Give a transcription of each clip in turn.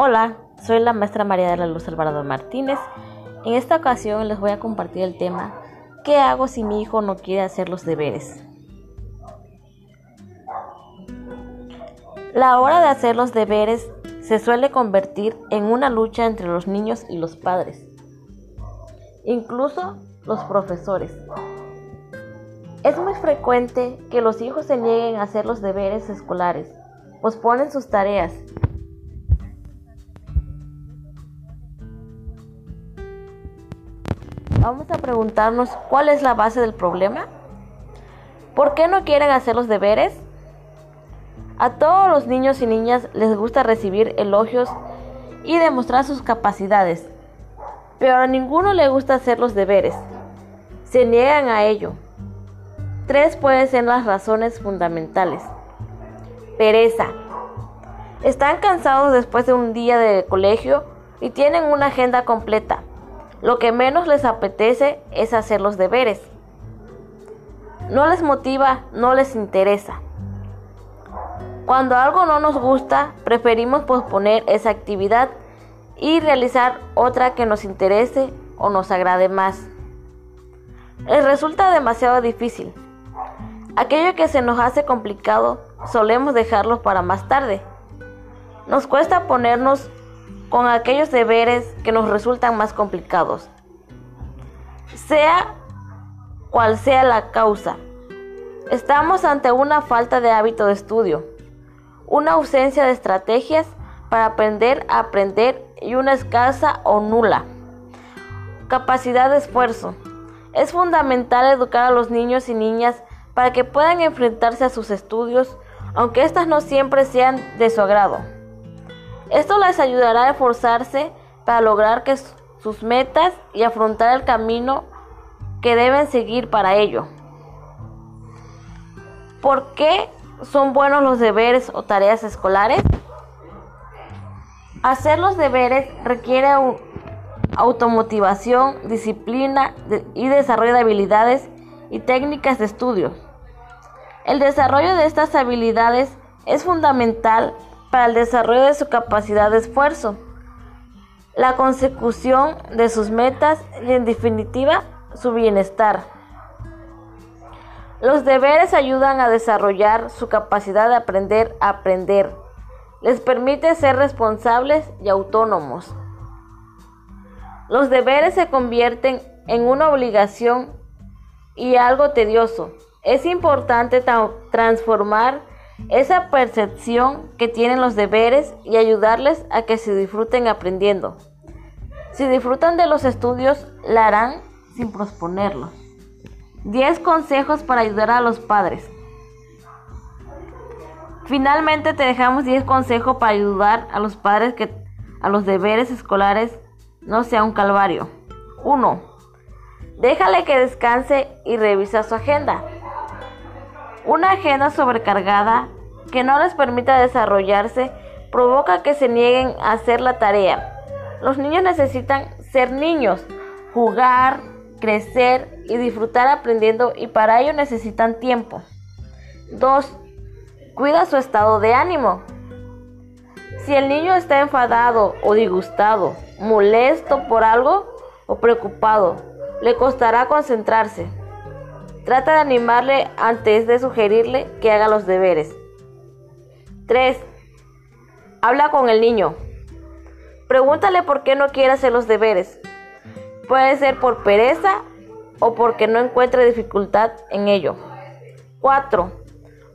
Hola, soy la maestra María de la Luz Alvarado Martínez. En esta ocasión les voy a compartir el tema ¿Qué hago si mi hijo no quiere hacer los deberes? La hora de hacer los deberes se suele convertir en una lucha entre los niños y los padres, incluso los profesores. Es muy frecuente que los hijos se nieguen a hacer los deberes escolares, posponen sus tareas Vamos a preguntarnos cuál es la base del problema. ¿Por qué no quieren hacer los deberes? A todos los niños y niñas les gusta recibir elogios y demostrar sus capacidades, pero a ninguno le gusta hacer los deberes. Se niegan a ello. Tres pueden ser las razones fundamentales. Pereza. Están cansados después de un día de colegio y tienen una agenda completa. Lo que menos les apetece es hacer los deberes. No les motiva, no les interesa. Cuando algo no nos gusta, preferimos posponer esa actividad y realizar otra que nos interese o nos agrade más. Les resulta demasiado difícil. Aquello que se nos hace complicado solemos dejarlo para más tarde. Nos cuesta ponernos con aquellos deberes que nos resultan más complicados. Sea cual sea la causa, estamos ante una falta de hábito de estudio, una ausencia de estrategias para aprender a aprender y una escasa o nula capacidad de esfuerzo. Es fundamental educar a los niños y niñas para que puedan enfrentarse a sus estudios, aunque éstas no siempre sean de su agrado. Esto les ayudará a esforzarse para lograr sus metas y afrontar el camino que deben seguir para ello. ¿Por qué son buenos los deberes o tareas escolares? Hacer los deberes requiere automotivación, disciplina y desarrollo de habilidades y técnicas de estudio. El desarrollo de estas habilidades es fundamental para el desarrollo de su capacidad de esfuerzo, la consecución de sus metas y en definitiva su bienestar. Los deberes ayudan a desarrollar su capacidad de aprender a aprender. Les permite ser responsables y autónomos. Los deberes se convierten en una obligación y algo tedioso. Es importante transformar esa percepción que tienen los deberes y ayudarles a que se disfruten aprendiendo. Si disfrutan de los estudios, la harán sin posponerlos. 10 consejos para ayudar a los padres. Finalmente te dejamos 10 consejos para ayudar a los padres que a los deberes escolares no sea un calvario. 1. Déjale que descanse y revisa su agenda. Una agenda sobrecargada que no les permita desarrollarse provoca que se nieguen a hacer la tarea. Los niños necesitan ser niños, jugar, crecer y disfrutar aprendiendo y para ello necesitan tiempo. 2. Cuida su estado de ánimo. Si el niño está enfadado o disgustado, molesto por algo o preocupado, le costará concentrarse. Trata de animarle antes de sugerirle que haga los deberes. 3. Habla con el niño. Pregúntale por qué no quiere hacer los deberes. Puede ser por pereza o porque no encuentre dificultad en ello. 4.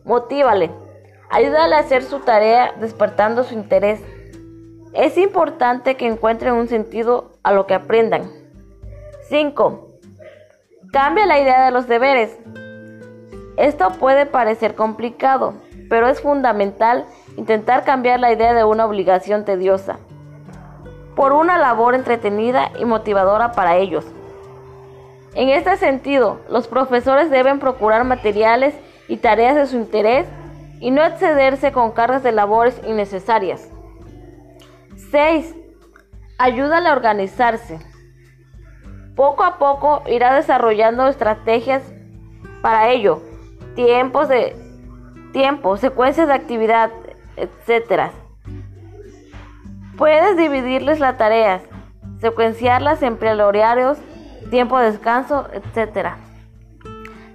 Motívale. Ayúdale a hacer su tarea despertando su interés. Es importante que encuentren un sentido a lo que aprendan. 5. Cambia la idea de los deberes. Esto puede parecer complicado, pero es fundamental intentar cambiar la idea de una obligación tediosa por una labor entretenida y motivadora para ellos. En este sentido, los profesores deben procurar materiales y tareas de su interés y no excederse con cargas de labores innecesarias. 6. Ayúdale a organizarse. Poco a poco irá desarrollando estrategias para ello, tiempos de tiempo, secuencias de actividad, etc. Puedes dividirles las tareas, secuenciarlas en horarios, tiempo de descanso, etc.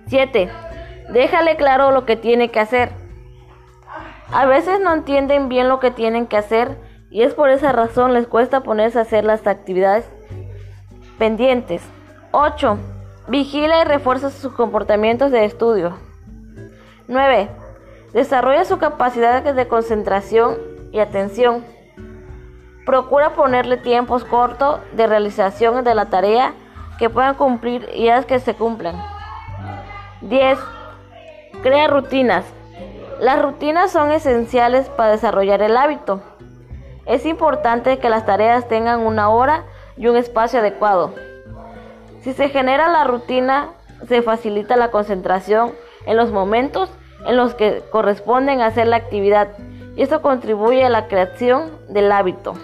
7. Déjale claro lo que tiene que hacer. A veces no entienden bien lo que tienen que hacer y es por esa razón les cuesta ponerse a hacer las actividades pendientes. 8. Vigila y refuerza sus comportamientos de estudio. 9. Desarrolla su capacidad de concentración y atención. Procura ponerle tiempos cortos de realización de la tarea que puedan cumplir y haz que se cumplan. 10. Crea rutinas. Las rutinas son esenciales para desarrollar el hábito. Es importante que las tareas tengan una hora y un espacio adecuado. Si se genera la rutina, se facilita la concentración en los momentos en los que corresponden hacer la actividad y esto contribuye a la creación del hábito.